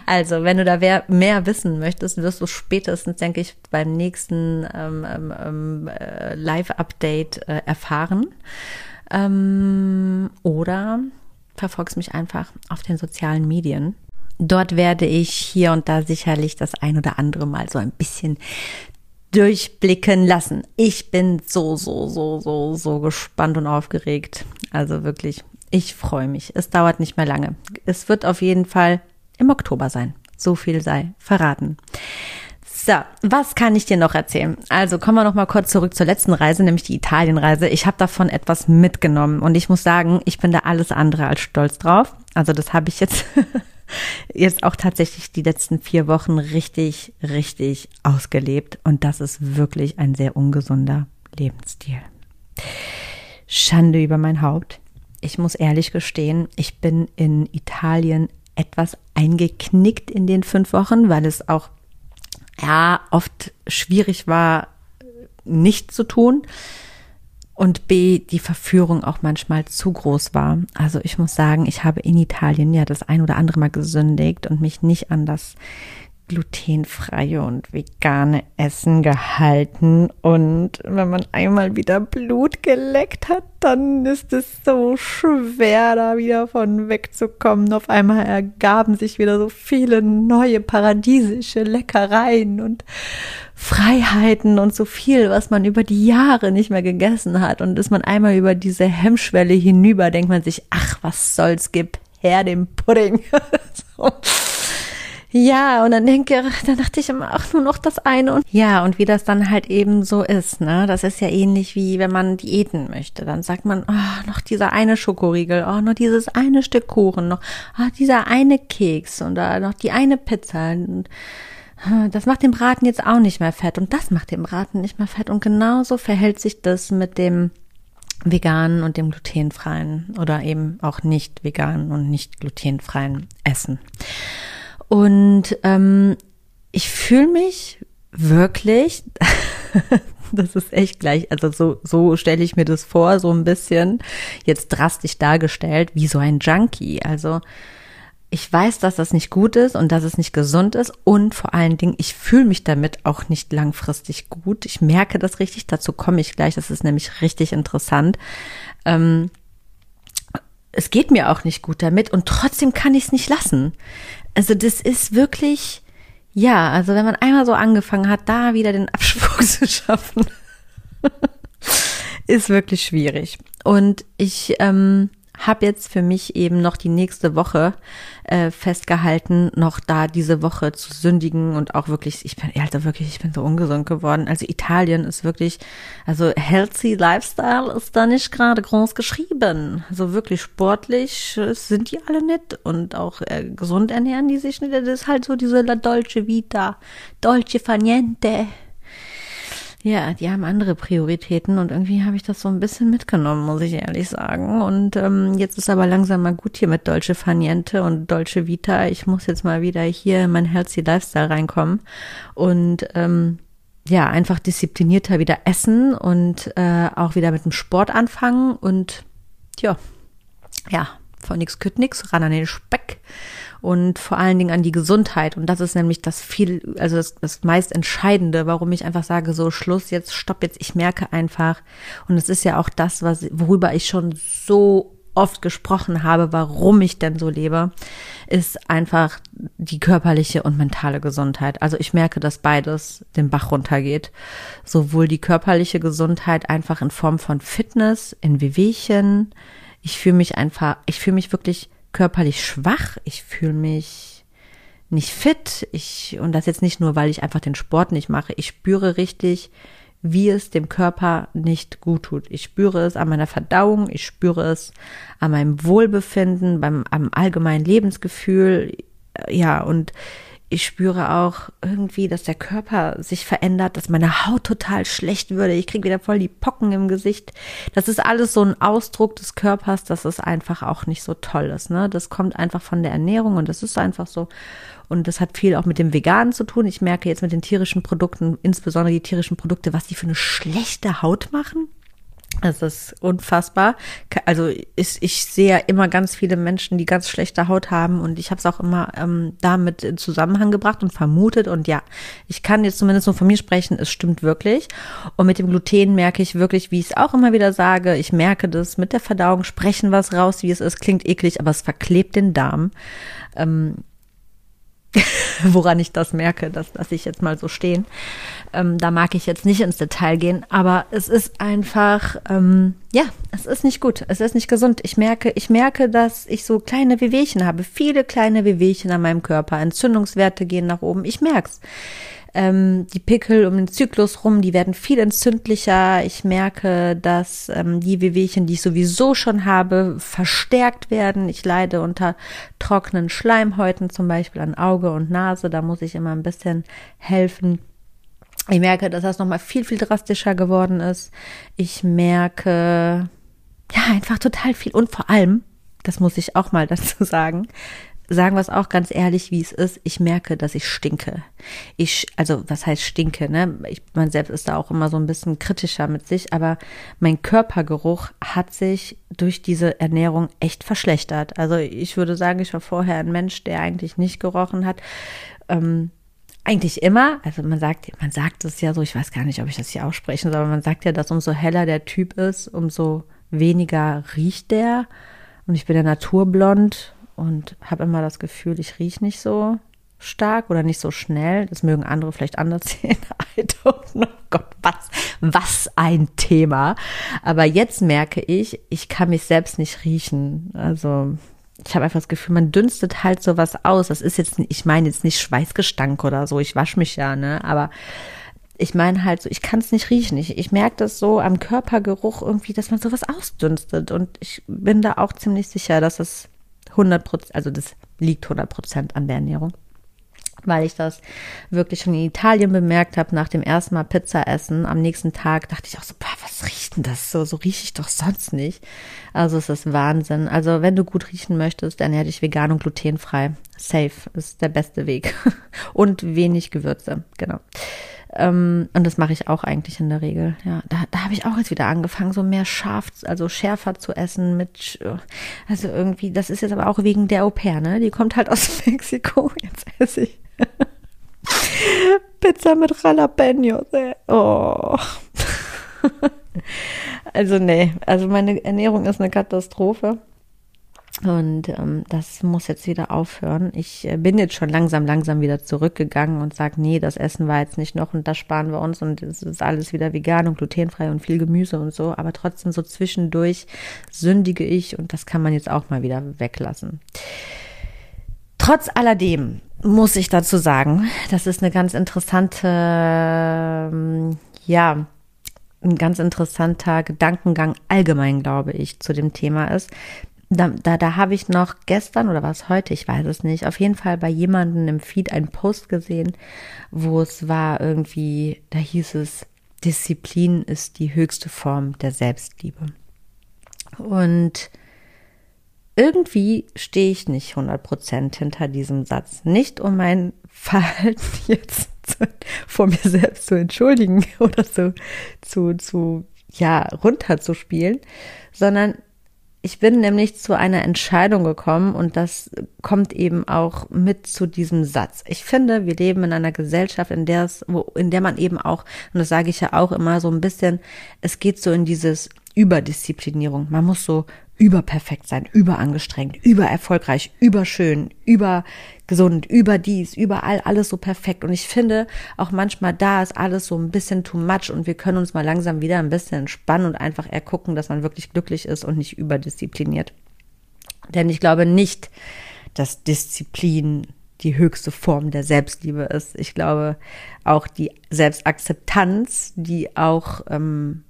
also, wenn du da mehr wissen möchtest, wirst du spätestens, denke ich, beim nächsten ähm, ähm, ähm, äh, Live-Update äh, erfahren. Ähm, oder verfolgst mich einfach auf den sozialen Medien. Dort werde ich hier und da sicherlich das ein oder andere Mal so ein bisschen durchblicken lassen. Ich bin so, so, so, so, so gespannt und aufgeregt. Also wirklich, ich freue mich. Es dauert nicht mehr lange. Es wird auf jeden Fall im Oktober sein. So viel sei verraten. So, was kann ich dir noch erzählen? Also kommen wir noch mal kurz zurück zur letzten Reise, nämlich die Italienreise. Ich habe davon etwas mitgenommen und ich muss sagen, ich bin da alles andere als stolz drauf. Also das habe ich jetzt jetzt auch tatsächlich die letzten vier Wochen richtig, richtig ausgelebt und das ist wirklich ein sehr ungesunder Lebensstil. Schande über mein Haupt. Ich muss ehrlich gestehen, ich bin in Italien etwas eingeknickt in den fünf Wochen, weil es auch ja oft schwierig war, nicht zu tun und B, die Verführung auch manchmal zu groß war. Also ich muss sagen, ich habe in Italien ja das ein oder andere Mal gesündigt und mich nicht an das glutenfreie und vegane Essen gehalten. Und wenn man einmal wieder Blut geleckt hat, dann ist es so schwer, da wieder von wegzukommen. Auf einmal ergaben sich wieder so viele neue paradiesische Leckereien und Freiheiten und so viel, was man über die Jahre nicht mehr gegessen hat. Und ist man einmal über diese Hemmschwelle hinüber, denkt man sich, ach, was soll's, gib her dem Pudding. so. Ja, und dann denke, dann dachte ich immer, ach, nur noch das eine. Und ja, und wie das dann halt eben so ist, ne? Das ist ja ähnlich wie wenn man Diäten möchte. Dann sagt man, oh, noch dieser eine Schokoriegel, oh, noch dieses eine Stück Kuchen, noch oh, dieser eine Keks und da noch die eine Pizza. Und das macht den Braten jetzt auch nicht mehr fett und das macht den Braten nicht mehr fett. Und genauso verhält sich das mit dem veganen und dem glutenfreien oder eben auch nicht veganen und nicht glutenfreien Essen. Und ähm, ich fühle mich wirklich, das ist echt gleich, also so, so stelle ich mir das vor, so ein bisschen jetzt drastisch dargestellt, wie so ein Junkie. Also ich weiß, dass das nicht gut ist und dass es nicht gesund ist und vor allen Dingen, ich fühle mich damit auch nicht langfristig gut. Ich merke das richtig, dazu komme ich gleich, das ist nämlich richtig interessant. Ähm, es geht mir auch nicht gut damit und trotzdem kann ich es nicht lassen. Also das ist wirklich, ja, also wenn man einmal so angefangen hat, da wieder den Absprung zu schaffen, ist wirklich schwierig. Und ich ähm, habe jetzt für mich eben noch die nächste Woche äh, festgehalten, noch da diese Woche zu sündigen und auch wirklich, ich bin, also wirklich, ich bin so ungesund geworden. Also Italien ist wirklich, also healthy Lifestyle ist da nicht gerade groß geschrieben. Also wirklich sportlich sind die alle nicht und auch äh, gesund ernähren die sich nicht. Das ist halt so diese La Dolce Vita, Dolce Faniente ja, die haben andere Prioritäten und irgendwie habe ich das so ein bisschen mitgenommen, muss ich ehrlich sagen. Und ähm, jetzt ist aber langsam mal gut hier mit Dolce Faniente und Dolce Vita. Ich muss jetzt mal wieder hier in mein Healthy Lifestyle reinkommen und ähm, ja, einfach disziplinierter wieder essen und äh, auch wieder mit dem Sport anfangen und ja, ja, von nix kütt nix, ran an den Speck und vor allen Dingen an die Gesundheit. Und das ist nämlich das viel, also das, das meist Entscheidende, warum ich einfach sage, so Schluss, jetzt stopp jetzt, ich merke einfach. Und es ist ja auch das, was, worüber ich schon so oft gesprochen habe, warum ich denn so lebe, ist einfach die körperliche und mentale Gesundheit. Also ich merke, dass beides den Bach runtergeht. Sowohl die körperliche Gesundheit einfach in Form von Fitness, in Wehwehchen. Ich fühle mich einfach, ich fühle mich wirklich körperlich schwach, ich fühle mich nicht fit, ich, und das jetzt nicht nur, weil ich einfach den Sport nicht mache, ich spüre richtig, wie es dem Körper nicht gut tut. Ich spüre es an meiner Verdauung, ich spüre es an meinem Wohlbefinden, beim am allgemeinen Lebensgefühl, ja, und ich spüre auch irgendwie, dass der Körper sich verändert, dass meine Haut total schlecht würde. Ich kriege wieder voll die Pocken im Gesicht. Das ist alles so ein Ausdruck des Körpers, dass es einfach auch nicht so toll ist. Ne? Das kommt einfach von der Ernährung und das ist einfach so. Und das hat viel auch mit dem Veganen zu tun. Ich merke jetzt mit den tierischen Produkten, insbesondere die tierischen Produkte, was die für eine schlechte Haut machen. Es ist unfassbar. Also ich, ich sehe ja immer ganz viele Menschen, die ganz schlechte Haut haben und ich habe es auch immer ähm, damit in Zusammenhang gebracht und vermutet und ja, ich kann jetzt zumindest nur von mir sprechen, es stimmt wirklich. Und mit dem Gluten merke ich wirklich, wie ich es auch immer wieder sage, ich merke das mit der Verdauung, sprechen was raus, wie es ist, klingt eklig, aber es verklebt den Darm. Ähm, woran ich das merke, das lasse ich jetzt mal so stehen. Ähm, da mag ich jetzt nicht ins Detail gehen, aber es ist einfach, ähm, ja, es ist nicht gut, es ist nicht gesund. Ich merke, ich merke, dass ich so kleine Wehwehchen habe, viele kleine Wehwehchen an meinem Körper, Entzündungswerte gehen nach oben, ich merk's. Ähm, die Pickel um den Zyklus rum, die werden viel entzündlicher. Ich merke, dass ähm, die Wehwehchen, die ich sowieso schon habe, verstärkt werden. Ich leide unter trockenen Schleimhäuten, zum Beispiel an Auge und Nase. Da muss ich immer ein bisschen helfen. Ich merke, dass das nochmal viel, viel drastischer geworden ist. Ich merke, ja, einfach total viel. Und vor allem, das muss ich auch mal dazu sagen, sagen wir es auch ganz ehrlich, wie es ist. Ich merke, dass ich stinke. Ich, also was heißt stinke, ne? Ich, man selbst ist da auch immer so ein bisschen kritischer mit sich, aber mein Körpergeruch hat sich durch diese Ernährung echt verschlechtert. Also ich würde sagen, ich war vorher ein Mensch, der eigentlich nicht gerochen hat. Ähm, eigentlich immer, also man sagt, man sagt es ja so, ich weiß gar nicht, ob ich das hier aussprechen soll, aber man sagt ja, dass umso heller der Typ ist, umso weniger riecht der. Und ich bin ja naturblond und habe immer das Gefühl, ich rieche nicht so stark oder nicht so schnell. Das mögen andere vielleicht anders sehen. I don't know. Gott, was, was ein Thema. Aber jetzt merke ich, ich kann mich selbst nicht riechen. Also ich habe einfach das Gefühl, man dünstet halt sowas aus. Das ist jetzt, ich meine jetzt nicht Schweißgestank oder so. Ich wasche mich ja, ne? Aber ich meine halt so, ich kann es nicht riechen. Ich, ich merke das so am Körpergeruch irgendwie, dass man sowas ausdünstet. Und ich bin da auch ziemlich sicher, dass es 100 Prozent, also das liegt 100 Prozent an der Ernährung. Weil ich das wirklich schon in Italien bemerkt habe, nach dem ersten Mal Pizza essen. Am nächsten Tag dachte ich auch so, boah, was riecht denn das so? So rieche ich doch sonst nicht. Also es ist Wahnsinn. Also wenn du gut riechen möchtest, ernähr dich vegan und glutenfrei. Safe ist der beste Weg. und wenig Gewürze, genau. Ähm, und das mache ich auch eigentlich in der Regel. Ja, da, da habe ich auch jetzt wieder angefangen, so mehr scharf, also schärfer zu essen mit, also irgendwie, das ist jetzt aber auch wegen der Au pair, ne? Die kommt halt aus Mexiko. Jetzt esse ich Pizza mit Jalapenos. Ey. Oh. also nee, also meine Ernährung ist eine Katastrophe. Und ähm, das muss jetzt wieder aufhören. Ich äh, bin jetzt schon langsam, langsam wieder zurückgegangen und sage, nee, das Essen war jetzt nicht noch und das sparen wir uns und es ist alles wieder vegan und glutenfrei und viel Gemüse und so. Aber trotzdem so zwischendurch sündige ich und das kann man jetzt auch mal wieder weglassen. Trotz alledem muss ich dazu sagen, das ist eine ganz interessante, ähm, ja, ein ganz interessanter Gedankengang allgemein, glaube ich, zu dem Thema ist da, da, da habe ich noch gestern oder was heute, ich weiß es nicht, auf jeden Fall bei jemandem im Feed einen Post gesehen, wo es war irgendwie, da hieß es, Disziplin ist die höchste Form der Selbstliebe. Und irgendwie stehe ich nicht 100% hinter diesem Satz. Nicht um mein Verhalten jetzt vor mir selbst zu entschuldigen oder so zu, zu, ja, runterzuspielen, sondern ich bin nämlich zu einer Entscheidung gekommen und das kommt eben auch mit zu diesem Satz. Ich finde, wir leben in einer Gesellschaft, in der es, wo, in der man eben auch, und das sage ich ja auch immer so ein bisschen, es geht so in dieses Überdisziplinierung. Man muss so überperfekt sein, überangestrengt, übererfolgreich, überschön, übergesund, überdies, überall alles so perfekt. Und ich finde auch manchmal da ist alles so ein bisschen too much und wir können uns mal langsam wieder ein bisschen entspannen und einfach eher gucken, dass man wirklich glücklich ist und nicht überdiszipliniert. Denn ich glaube nicht, dass Disziplin die höchste Form der Selbstliebe ist. Ich glaube auch die Selbstakzeptanz, die auch ähm,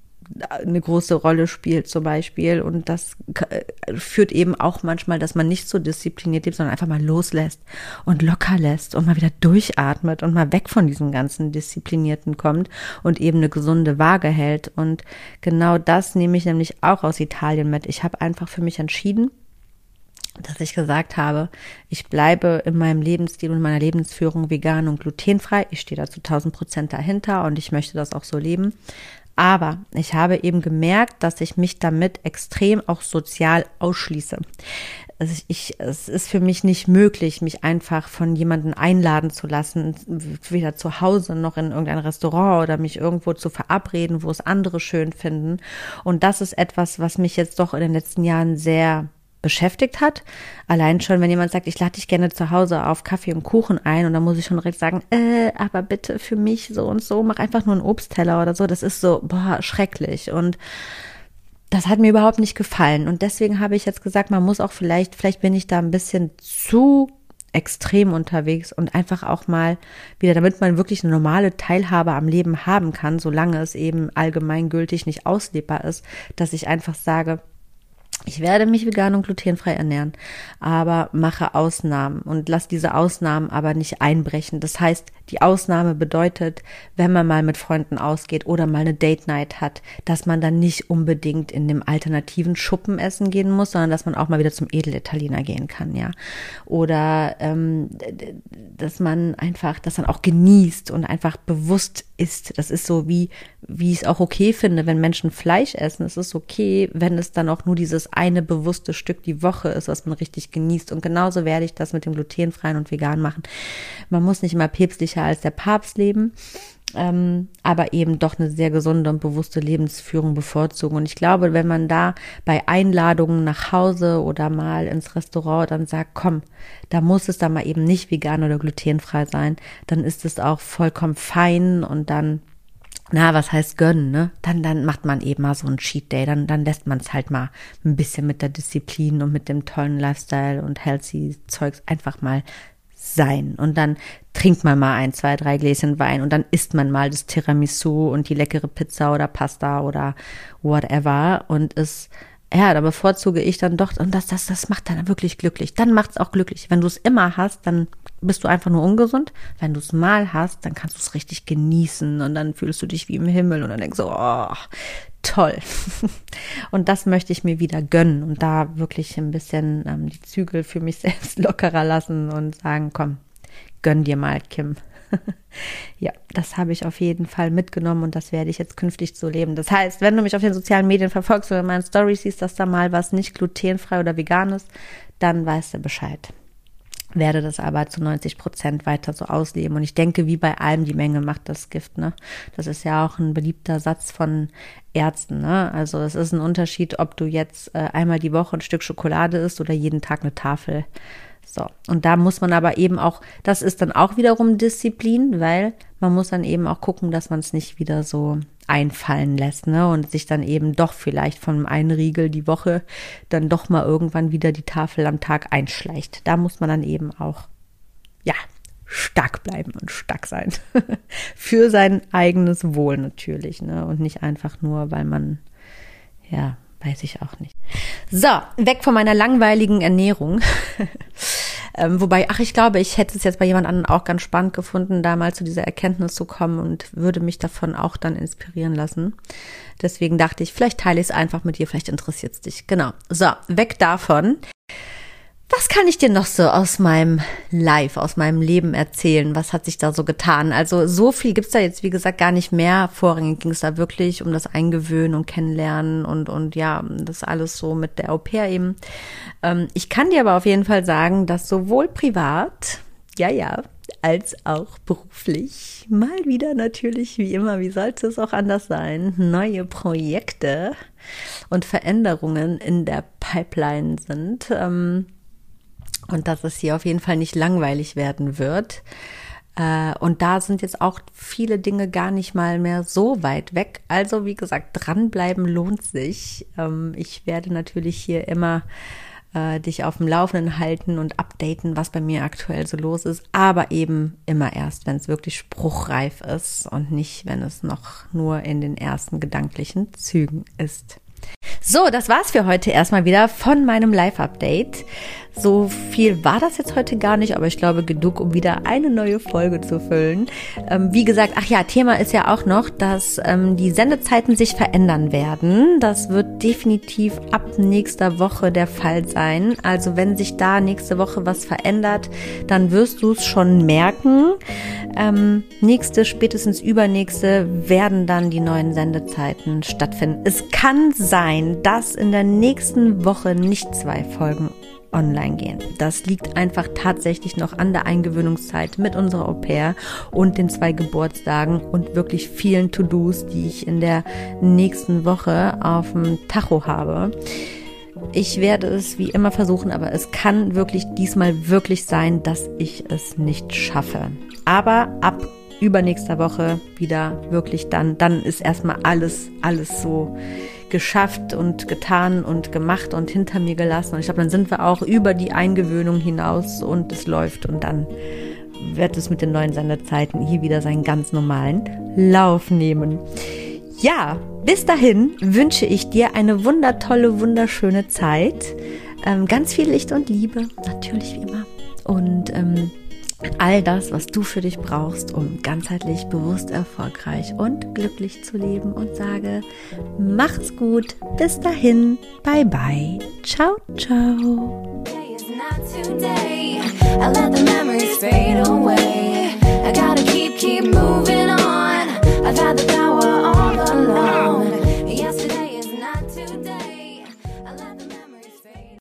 eine große Rolle spielt zum Beispiel. Und das äh, führt eben auch manchmal, dass man nicht so diszipliniert lebt, sondern einfach mal loslässt und locker lässt und mal wieder durchatmet und mal weg von diesem ganzen Disziplinierten kommt und eben eine gesunde Waage hält. Und genau das nehme ich nämlich auch aus Italien mit. Ich habe einfach für mich entschieden, dass ich gesagt habe, ich bleibe in meinem Lebensstil und meiner Lebensführung vegan und glutenfrei. Ich stehe da zu 1000 Prozent dahinter und ich möchte das auch so leben. Aber ich habe eben gemerkt, dass ich mich damit extrem auch sozial ausschließe. Also ich, es ist für mich nicht möglich, mich einfach von jemandem einladen zu lassen, weder zu Hause noch in irgendein Restaurant oder mich irgendwo zu verabreden, wo es andere schön finden. Und das ist etwas, was mich jetzt doch in den letzten Jahren sehr beschäftigt hat. Allein schon, wenn jemand sagt, ich lade dich gerne zu Hause auf Kaffee und Kuchen ein und dann muss ich schon direkt sagen, äh, aber bitte für mich so und so, mach einfach nur einen Obstteller oder so. Das ist so, boah, schrecklich. Und das hat mir überhaupt nicht gefallen. Und deswegen habe ich jetzt gesagt, man muss auch vielleicht, vielleicht bin ich da ein bisschen zu extrem unterwegs und einfach auch mal wieder, damit man wirklich eine normale Teilhabe am Leben haben kann, solange es eben allgemeingültig nicht auslebbar ist, dass ich einfach sage, ich werde mich vegan und glutenfrei ernähren, aber mache Ausnahmen und lass diese Ausnahmen aber nicht einbrechen. Das heißt, die Ausnahme bedeutet, wenn man mal mit Freunden ausgeht oder mal eine Date Night hat, dass man dann nicht unbedingt in dem alternativen Schuppen essen gehen muss, sondern dass man auch mal wieder zum Edelitaliener gehen kann, ja. Oder ähm, dass man einfach, dass man auch genießt und einfach bewusst isst. Das ist so wie, wie ich es auch okay finde, wenn Menschen Fleisch essen. Es ist okay, wenn es dann auch nur dieses eine bewusste Stück die Woche ist, was man richtig genießt. Und genauso werde ich das mit dem glutenfreien und vegan machen. Man muss nicht immer päpstlicher als der Papst leben. Ähm, aber eben doch eine sehr gesunde und bewusste Lebensführung bevorzugen. Und ich glaube, wenn man da bei Einladungen nach Hause oder mal ins Restaurant dann sagt, komm, da muss es dann mal eben nicht vegan oder glutenfrei sein, dann ist es auch vollkommen fein und dann na, was heißt gönnen, ne? Dann, dann macht man eben mal so ein Cheat Day, dann, dann lässt man es halt mal ein bisschen mit der Disziplin und mit dem tollen Lifestyle und healthy Zeugs einfach mal sein. Und dann trinkt man mal ein, zwei, drei Gläschen Wein und dann isst man mal das Tiramisu und die leckere Pizza oder Pasta oder whatever und es ja, da bevorzuge ich dann doch, und das, das, das macht dann wirklich glücklich. Dann macht es auch glücklich. Wenn du es immer hast, dann bist du einfach nur ungesund. Wenn du es mal hast, dann kannst du es richtig genießen und dann fühlst du dich wie im Himmel und dann denkst du, oh, toll. und das möchte ich mir wieder gönnen und da wirklich ein bisschen ähm, die Zügel für mich selbst lockerer lassen und sagen, komm, gönn dir mal, Kim. ja, das habe ich auf jeden Fall mitgenommen und das werde ich jetzt künftig so leben. Das heißt, wenn du mich auf den sozialen Medien verfolgst oder in meinen Stories siehst, dass da mal was nicht glutenfrei oder vegan ist, dann weißt du Bescheid. Werde das aber zu 90 Prozent weiter so ausleben. Und ich denke, wie bei allem, die Menge macht das Gift, ne? Das ist ja auch ein beliebter Satz von Ärzten, ne? Also es ist ein Unterschied, ob du jetzt äh, einmal die Woche ein Stück Schokolade isst oder jeden Tag eine Tafel so, und da muss man aber eben auch, das ist dann auch wiederum Disziplin, weil man muss dann eben auch gucken, dass man es nicht wieder so einfallen lässt, ne? Und sich dann eben doch vielleicht von einem Riegel die Woche dann doch mal irgendwann wieder die Tafel am Tag einschleicht. Da muss man dann eben auch, ja, stark bleiben und stark sein. Für sein eigenes Wohl natürlich, ne? Und nicht einfach nur, weil man, ja, weiß ich auch nicht. So, weg von meiner langweiligen Ernährung. ähm, wobei, ach, ich glaube, ich hätte es jetzt bei jemand anderem auch ganz spannend gefunden, da mal zu dieser Erkenntnis zu kommen und würde mich davon auch dann inspirieren lassen. Deswegen dachte ich, vielleicht teile ich es einfach mit dir, vielleicht interessiert es dich. Genau. So, weg davon. Was kann ich dir noch so aus meinem Life, aus meinem Leben erzählen? Was hat sich da so getan? Also so viel gibt's da jetzt, wie gesagt, gar nicht mehr. Vorrangig ging es da wirklich um das Eingewöhnen und Kennenlernen und, und ja, das alles so mit der Au pair eben. Ähm, ich kann dir aber auf jeden Fall sagen, dass sowohl privat, ja, ja, als auch beruflich mal wieder natürlich, wie immer, wie sollte es auch anders sein, neue Projekte und Veränderungen in der Pipeline sind. Ähm, und dass es hier auf jeden Fall nicht langweilig werden wird. Äh, und da sind jetzt auch viele Dinge gar nicht mal mehr so weit weg. Also wie gesagt, dranbleiben lohnt sich. Ähm, ich werde natürlich hier immer äh, dich auf dem Laufenden halten und updaten, was bei mir aktuell so los ist. Aber eben immer erst, wenn es wirklich spruchreif ist und nicht, wenn es noch nur in den ersten gedanklichen Zügen ist. So, das war's für heute erstmal wieder von meinem Live-Update. So viel war das jetzt heute gar nicht, aber ich glaube genug, um wieder eine neue Folge zu füllen. Ähm, wie gesagt, ach ja, Thema ist ja auch noch, dass ähm, die Sendezeiten sich verändern werden. Das wird definitiv ab nächster Woche der Fall sein. Also wenn sich da nächste Woche was verändert, dann wirst du es schon merken. Ähm, nächste, spätestens übernächste werden dann die neuen Sendezeiten stattfinden. Es kann sein, dass in der nächsten Woche nicht zwei Folgen online gehen. Das liegt einfach tatsächlich noch an der Eingewöhnungszeit mit unserer Au pair und den zwei Geburtstagen und wirklich vielen To-Dos, die ich in der nächsten Woche auf dem Tacho habe. Ich werde es wie immer versuchen, aber es kann wirklich diesmal wirklich sein, dass ich es nicht schaffe. Aber ab übernächster Woche wieder wirklich dann, dann ist erstmal alles, alles so geschafft und getan und gemacht und hinter mir gelassen. Und ich glaube, dann sind wir auch über die Eingewöhnung hinaus und es läuft und dann wird es mit den neuen Sendezeiten hier wieder seinen ganz normalen Lauf nehmen. Ja, bis dahin wünsche ich dir eine wundertolle, wunderschöne Zeit. Ähm, ganz viel Licht und Liebe, natürlich wie immer. Und ähm, all das, was du für dich brauchst, um ganzheitlich, bewusst, erfolgreich und glücklich zu leben und sage, macht's gut, bis dahin, bye bye, ciao, ciao. I've had the power on